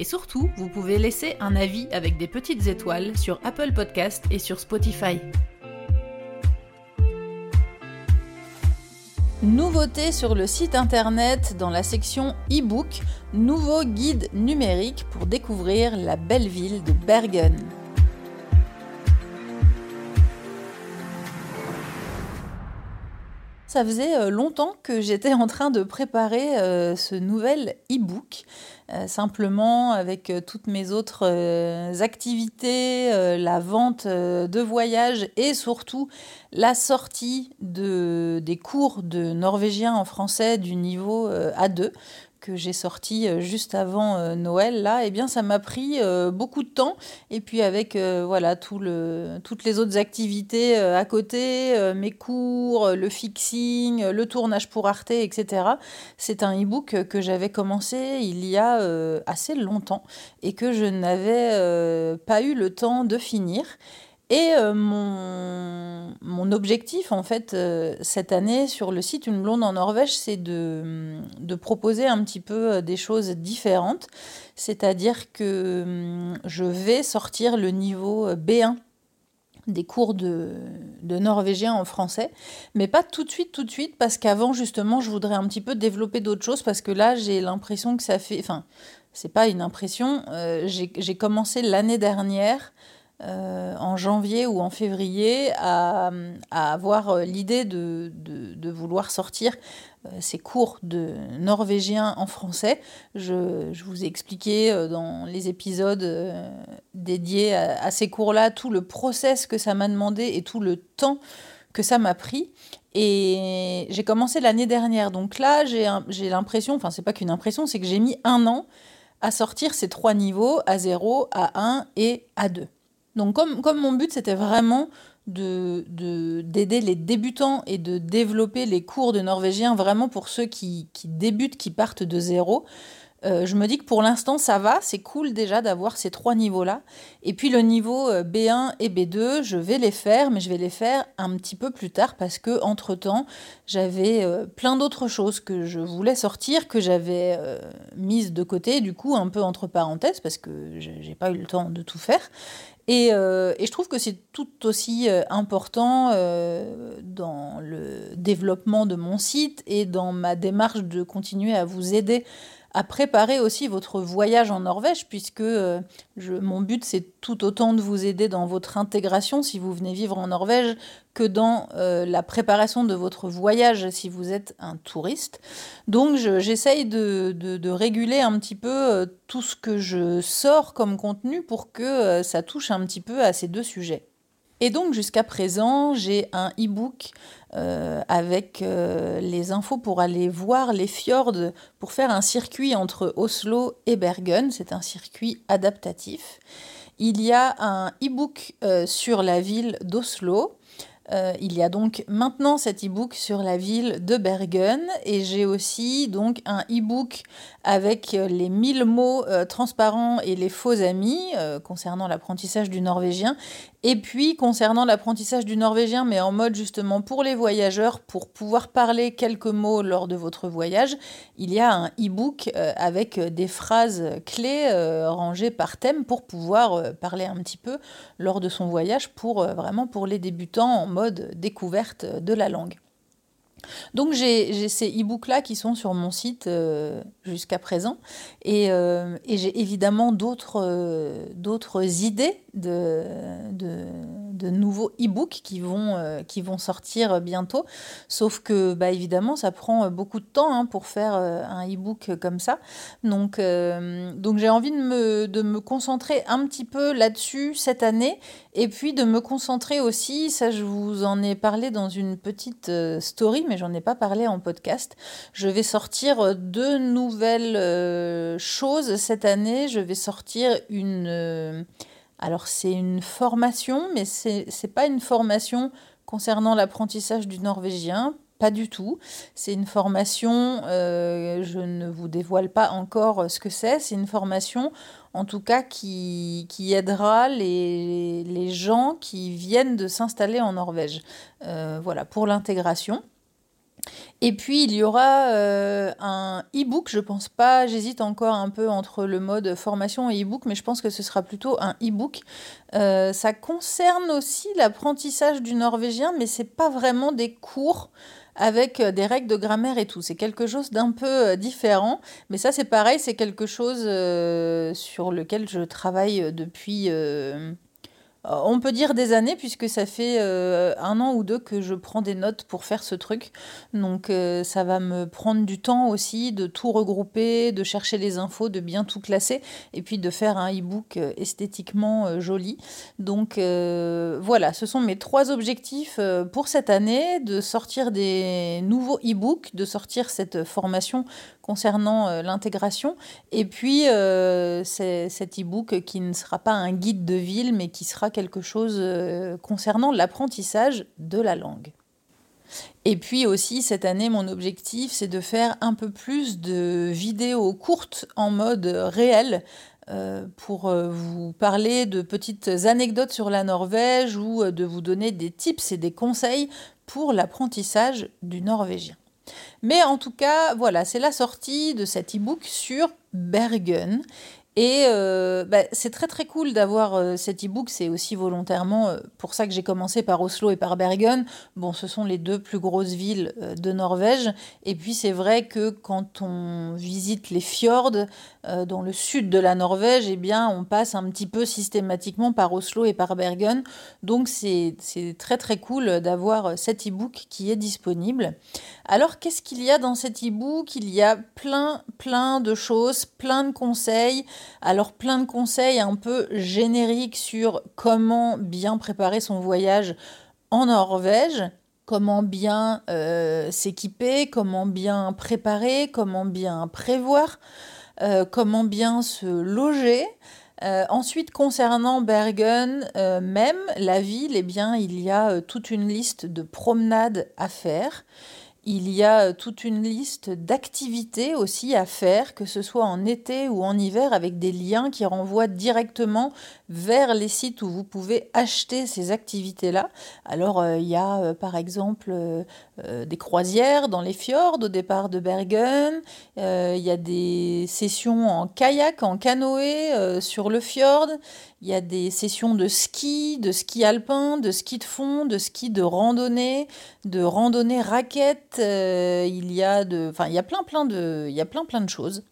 Et surtout, vous pouvez laisser un avis avec des petites étoiles sur Apple Podcast et sur Spotify. Nouveauté sur le site internet dans la section e-book, nouveau guide numérique pour découvrir la belle ville de Bergen. Ça faisait euh, longtemps que j'étais en train de préparer euh, ce nouvel e-book, euh, simplement avec toutes mes autres activités, la vente de voyages et surtout la sortie de, des cours de norvégien en français du niveau A2 que j'ai sorti euh, juste avant euh, Noël là, eh bien ça m'a pris euh, beaucoup de temps et puis avec voilà tout le, toutes les autres activités à côté, mes cours, le fixing, le tournage pour Arte, etc. C'est un e-book que j'avais commencé il y a assez longtemps et que je n'avais pas eu le temps de finir. Et euh, mon, mon, objectif, en fait, euh, cette année, sur le site Une Blonde en Norvège, c'est de, de, proposer un petit peu euh, des choses différentes. C'est-à-dire que hum, je vais sortir le niveau B1 des cours de, de, norvégien en français, mais pas tout de suite, tout de suite, parce qu'avant, justement, je voudrais un petit peu développer d'autres choses, parce que là, j'ai l'impression que ça fait... Enfin, c'est pas une impression, j'ai commencé l'année dernière euh, en janvier ou en février à, avoir euh, l'idée de, vouloir sortir euh, ces cours de norvégien en français. Je, vous ai expliqué dans les épisodes dédiés à, ces cours-là tout le process que ça m'a demandé et tout le temps que ça m'a pris. Et j'ai commencé l'année dernière. Donc là, j'ai l'impression, enfin c'est pas qu'une impression, c'est que j'ai mis un an à sortir ces trois niveaux, A0, A1 et A2. Donc comme, mon but c'était vraiment d'aider de, les débutants et de développer les cours de norvégien vraiment pour ceux qui, débutent, qui partent de zéro, euh, je me dis que pour l'instant ça va, c'est cool déjà d'avoir ces trois niveaux-là. Et puis le niveau euh, B1 et B2, je vais les faire, mais je vais les faire un petit peu plus tard parce que entre temps j'avais euh, plein d'autres choses que je voulais sortir, que j'avais mises de côté, du coup un peu entre parenthèses parce que j'ai pas eu le temps de tout faire. Et, et je trouve que c'est tout aussi important dans le développement de mon site et dans ma démarche de continuer à vous aider à préparer aussi votre voyage en Norvège, puisque euh, mon but c'est tout autant de vous aider dans votre intégration si vous venez vivre en Norvège que dans euh, la préparation de votre voyage si vous êtes un touriste. Donc j'essaye de, de, réguler un petit peu euh, tout ce que je sors comme contenu pour que ça touche un petit peu à ces deux sujets. Et donc jusqu'à présent, j'ai un e-book euh, avec euh, les infos pour aller voir les fjords, pour faire un circuit entre Oslo et Bergen. C'est un circuit adaptatif. Il y a un e-book euh, sur la ville d'Oslo. il y a donc maintenant cet e-book sur la ville de Bergen et j'ai aussi donc un e-book avec les 1000 mots transparents et les faux amis concernant l'apprentissage du norvégien et puis, concernant l'apprentissage du norvégien, mais en mode justement pour les voyageurs, pour pouvoir parler quelques mots lors de votre voyage, il y a un e-book euh, avec des phrases clés euh, rangées par thème pour pouvoir euh, parler un petit peu lors de son voyage, pour vraiment pour les débutants en mode découverte de la langue. Donc j'ai ces e-books-là qui sont sur mon site jusqu'à présent. Et, et j'ai évidemment d'autres idées de, de, de nouveaux e-books qui, vont euh, qui vont sortir bientôt. Sauf que, bah, évidemment, ça prend beaucoup de temps hein, pour faire euh, un e-book comme ça. Donc, euh, donc j'ai envie de me, de me concentrer un petit peu là-dessus cette année. Et puis de me concentrer aussi, ça je vous en ai parlé dans une petite story, mais j'en ai pas parlé en podcast. Je vais sortir deux nouvelles choses cette année. Je vais sortir une Alors c'est une formation, mais c'est n'est pas une formation concernant l'apprentissage du norvégien, pas du tout. C'est une formation, euh, je ne vous dévoile pas encore ce que c'est, c'est une formation en tout cas qui, qui aidera les, les, gens qui viennent de s'installer en Norvège. Euh, voilà, pour l'intégration. Et puis il y aura euh, un e-book, je pense pas, j'hésite encore un peu entre le mode formation et e-book, mais je pense que ce sera plutôt un e-book. Euh, ça concerne aussi l'apprentissage du norvégien, mais c'est pas vraiment des cours avec euh, des règles de grammaire et tout. C'est quelque chose d'un peu différent, mais ça c'est pareil, c'est quelque chose sur lequel je travaille depuis euh, on peut dire des années puisque ça fait euh, un an ou deux que je prends des notes pour faire ce truc. Donc euh, ça va me prendre du temps aussi de tout regrouper, de chercher les infos, de bien tout classer et puis de faire un e-book esthétiquement joli. Donc voilà, ce sont mes trois objectifs pour cette année, de sortir des nouveaux e-books, de sortir cette formation concernant euh, l'intégration. Et puis, euh, cet e-book qui ne sera pas un guide de ville, mais qui sera quelque chose euh, concernant l'apprentissage de la langue. Et puis aussi, cette année, mon objectif, c'est de faire un peu plus de vidéos courtes en mode réel pour vous parler de petites anecdotes sur la Norvège ou de vous donner des tips et des conseils pour l'apprentissage du norvégien. Mais en tout cas, voilà, c'est la sortie de cet e-book sur Bergen. Et euh, bah, c'est très très cool d'avoir euh, cet e-book, c'est aussi volontairement euh, pour ça que j'ai commencé par Oslo et par Bergen. Bon, ce sont les deux plus grosses villes de Norvège. Et puis c'est vrai que quand on visite les fjords dans le sud de la Norvège, eh bien on passe un petit peu systématiquement par Oslo et par Bergen. Donc c'est très très cool d'avoir cet e-book qui est disponible. Alors qu'est-ce qu'il y a dans cet e-book? Il y a plein plein de choses, plein de conseils. Alors plein de conseils un peu génériques sur comment bien préparer son voyage en Norvège, comment bien euh, s'équiper, comment bien préparer, comment bien prévoir, euh, comment bien se loger. Euh, ensuite, concernant Bergen même, la ville, eh bien, il y a toute une liste de promenades à faire. Il y a toute une liste d'activités aussi à faire, que ce soit en été ou en hiver, avec des liens qui renvoient directement vers les sites où vous pouvez acheter ces activités-là. Alors, euh, il y a euh, par exemple euh, des croisières dans les fjords au départ de Bergen. il y a des sessions en kayak, en canoë sur le fjord. Il y a des sessions de ski, de ski alpin, de ski de fond, de ski de randonnée, de randonnée raquette. Euh, il y a de, enfin, il y a plein, plein de, il y a plein, plein de choses.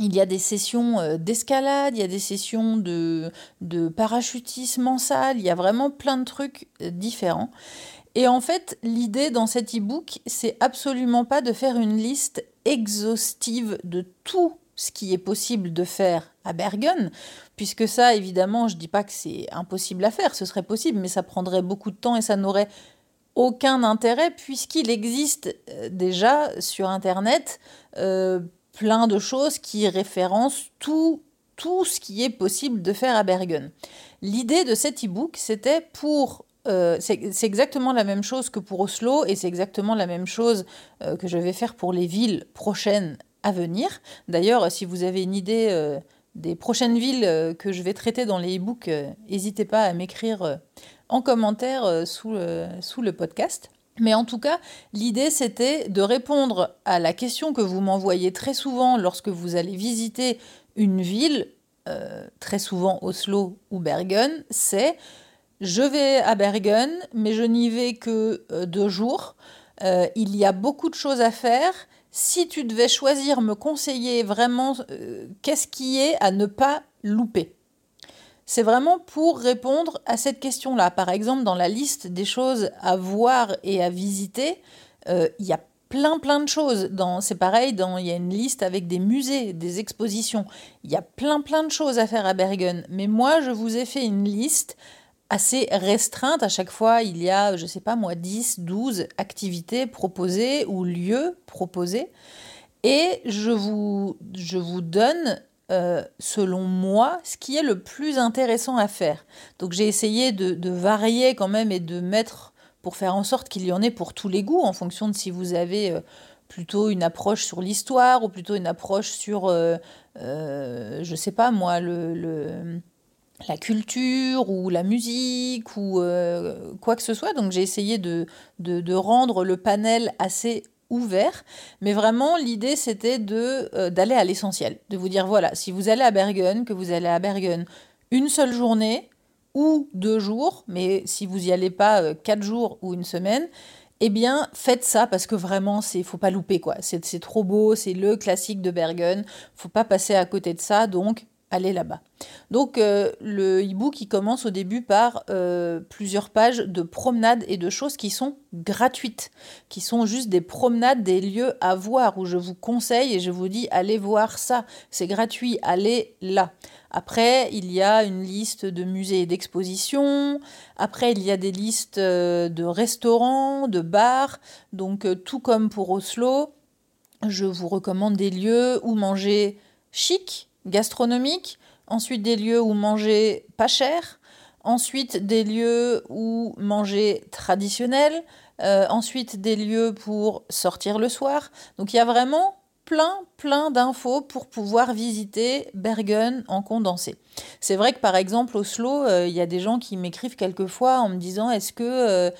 Il y a des sessions euh, d'escalade, il y a des sessions de, de parachutisme en salle, il y a vraiment plein de trucs euh, différents. Et en fait, l'idée dans cet e-book, c'est absolument pas de faire une liste exhaustive de tout ce qui est possible de faire à Bergen, puisque ça, évidemment, je ne dis pas que c'est impossible à faire, ce serait possible, mais ça prendrait beaucoup de temps et ça n'aurait aucun intérêt, puisqu'il existe euh, déjà sur Internet euh, plein de choses qui référencent tout, tout ce qui est possible de faire à Bergen. L'idée de cet e-book, c'était pour euh, c'est exactement la même chose que pour Oslo et c'est exactement la même chose que je vais faire pour les villes prochaines à venir. D'ailleurs, si vous avez une idée euh, des prochaines villes euh, que je vais traiter dans les e-books, euh, n'hésitez pas à m'écrire en commentaire sous le, sous le podcast. Mais en tout cas, l'idée c'était de répondre à la question que vous m'envoyez très souvent lorsque vous allez visiter une ville, très souvent Oslo ou Bergen, c'est je vais à Bergen, mais je n'y vais que deux jours. il y a beaucoup de choses à faire si tu devais choisir, me conseiller vraiment euh, qu'est-ce qui est à ne pas louper? C'est vraiment pour répondre à cette question-là. Par exemple, dans la liste des choses à voir et à visiter, euh, il y a plein plein de choses. C'est pareil, il y a une liste avec des musées, des expositions. Il y a plein plein de choses à faire à Bergen. Mais moi, je vous ai fait une liste assez restreinte. À chaque fois, il y a, je ne sais pas moi, 10, 12 activités proposées ou lieux proposés. Et je vous, je vous donne euh, selon moi, ce qui est le plus intéressant à faire. Donc j'ai essayé de, varier quand même et de mettre pour faire en sorte qu'il y en ait pour tous les goûts, en fonction de si vous avez euh, plutôt une approche sur l'histoire ou plutôt une approche sur, euh, je sais pas moi, le, la culture ou la musique ou quoi que ce soit. Donc j'ai essayé de, de, rendre le panel assez ouvert. Mais vraiment, l'idée, c'était de euh, d'aller à l'essentiel. De vous dire, voilà, si vous allez à Bergen, que vous allez à Bergen une seule journée ou deux jours, mais si vous n'y allez pas euh, quatre jours ou une semaine, eh bien, faites ça parce que vraiment, c'est faut pas louper quoi. C'est trop beau, c'est le classique de Bergen. Faut pas passer à côté de ça. Donc, aller là-bas. Donc euh, le e-book il commence au début par euh, plusieurs pages de promenades et de choses qui sont gratuites, qui sont juste des promenades, des lieux à voir où je vous conseille et je vous dis allez voir ça, c'est gratuit, allez là. Après, il y a une liste de musées et d'expositions. Après, il y a des listes euh, de restaurants, de bars. Donc, tout comme pour Oslo, je vous recommande des lieux où manger chic, gastronomique, ensuite des lieux où manger pas cher, ensuite des lieux où manger traditionnel, euh, ensuite des lieux pour sortir le soir. Donc il y a vraiment plein, plein d'infos pour pouvoir visiter Bergen en condensé. C'est vrai que par exemple, Oslo, euh, il y a des gens qui m'écrivent quelquefois en me disant est-ce que euh,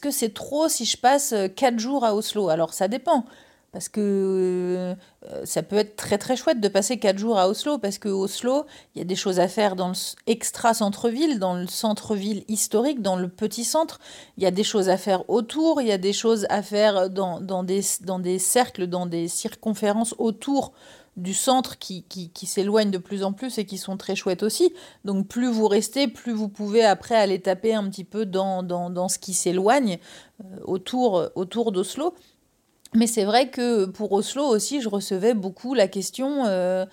que c'est trop si je passe 4 jours à Oslo? Alors ça dépend. Parce que euh, ça peut être très très chouette de passer quatre jours à Oslo, parce que Oslo, il y a des choses à faire dans le extra centre-ville, dans le centre-ville historique, dans le petit centre. Il y a des choses à faire autour, il y a des choses à faire dans, dans, des, dans des cercles, dans des circonférences autour du centre qui, qui, qui s'éloignent de plus en plus et qui sont très chouettes aussi. Donc plus vous restez, plus vous pouvez après aller taper un petit peu dans, dans, dans ce qui s'éloigne euh, autour, autour d'Oslo. Mais c'est vrai que pour Oslo aussi, je recevais beaucoup la question euh,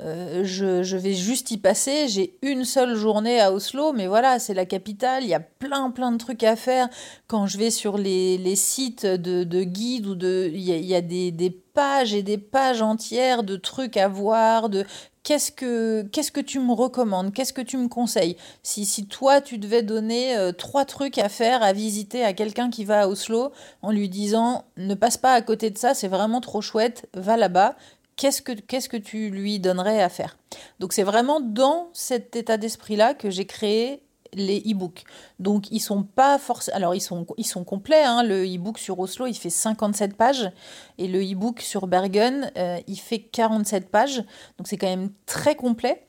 euh, je, vais juste y passer, j'ai une seule journée à Oslo, mais voilà, c'est la capitale, il y a plein plein de trucs à faire. Quand je vais sur les, sites de, guides ou de. Il y a, des, des, pages et des pages entières de trucs à voir, de qu'est-ce que, tu me recommandes, qu'est-ce que tu me conseilles? Si, si toi, tu devais donner euh, trois trucs à faire, à visiter à quelqu'un qui va à Oslo, en lui disant ne passe pas à côté de ça, c'est vraiment trop chouette, va là-bas. Qu'est-ce que, qu'est-ce que tu lui donnerais à faire? Donc c'est vraiment dans cet état d'esprit-là que j'ai créé les e-books. Donc ils sont pas forcément... Alors ils sont, ils sont complets, hein. le e-book sur Oslo il fait 57 pages et le e-book sur Bergen euh, il fait 47 pages. Donc c'est quand même très complet.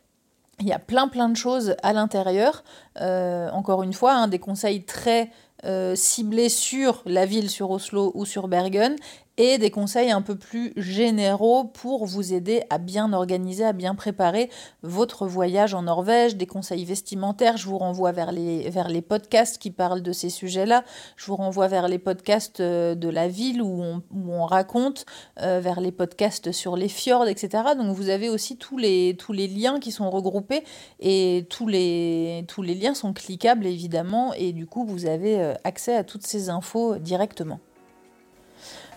Il y a plein plein de choses à l'intérieur. Euh, encore une fois, hein, des conseils très euh, ciblés sur la ville, sur Oslo ou sur Bergen, et des conseils un peu plus généraux pour vous aider à bien organiser, à bien préparer votre voyage en Norvège, des conseils vestimentaires. Je vous renvoie vers les, vers les podcasts qui parlent de ces sujets-là. Je vous renvoie vers les podcasts euh, de la ville où on, où on raconte, euh, vers les podcasts sur les fjords, etc. Donc vous avez aussi tous les, tous les liens qui sont regroupés et tous les, tous les liens sont cliquables évidemment et du coup vous avez euh, accès à toutes ces infos directement.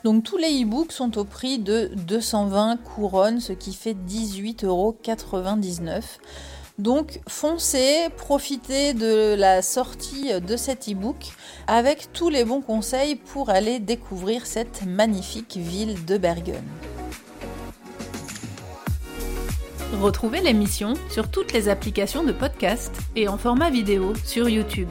Donc tous les e-books sont au prix de 220 couronnes, ce qui fait 18,99 euros. Donc foncez, profitez de la sortie de cet e-book avec tous les bons conseils pour aller découvrir cette magnifique ville de Bergen. Retrouvez l'émission sur toutes les applications de podcast et en format vidéo sur YouTube.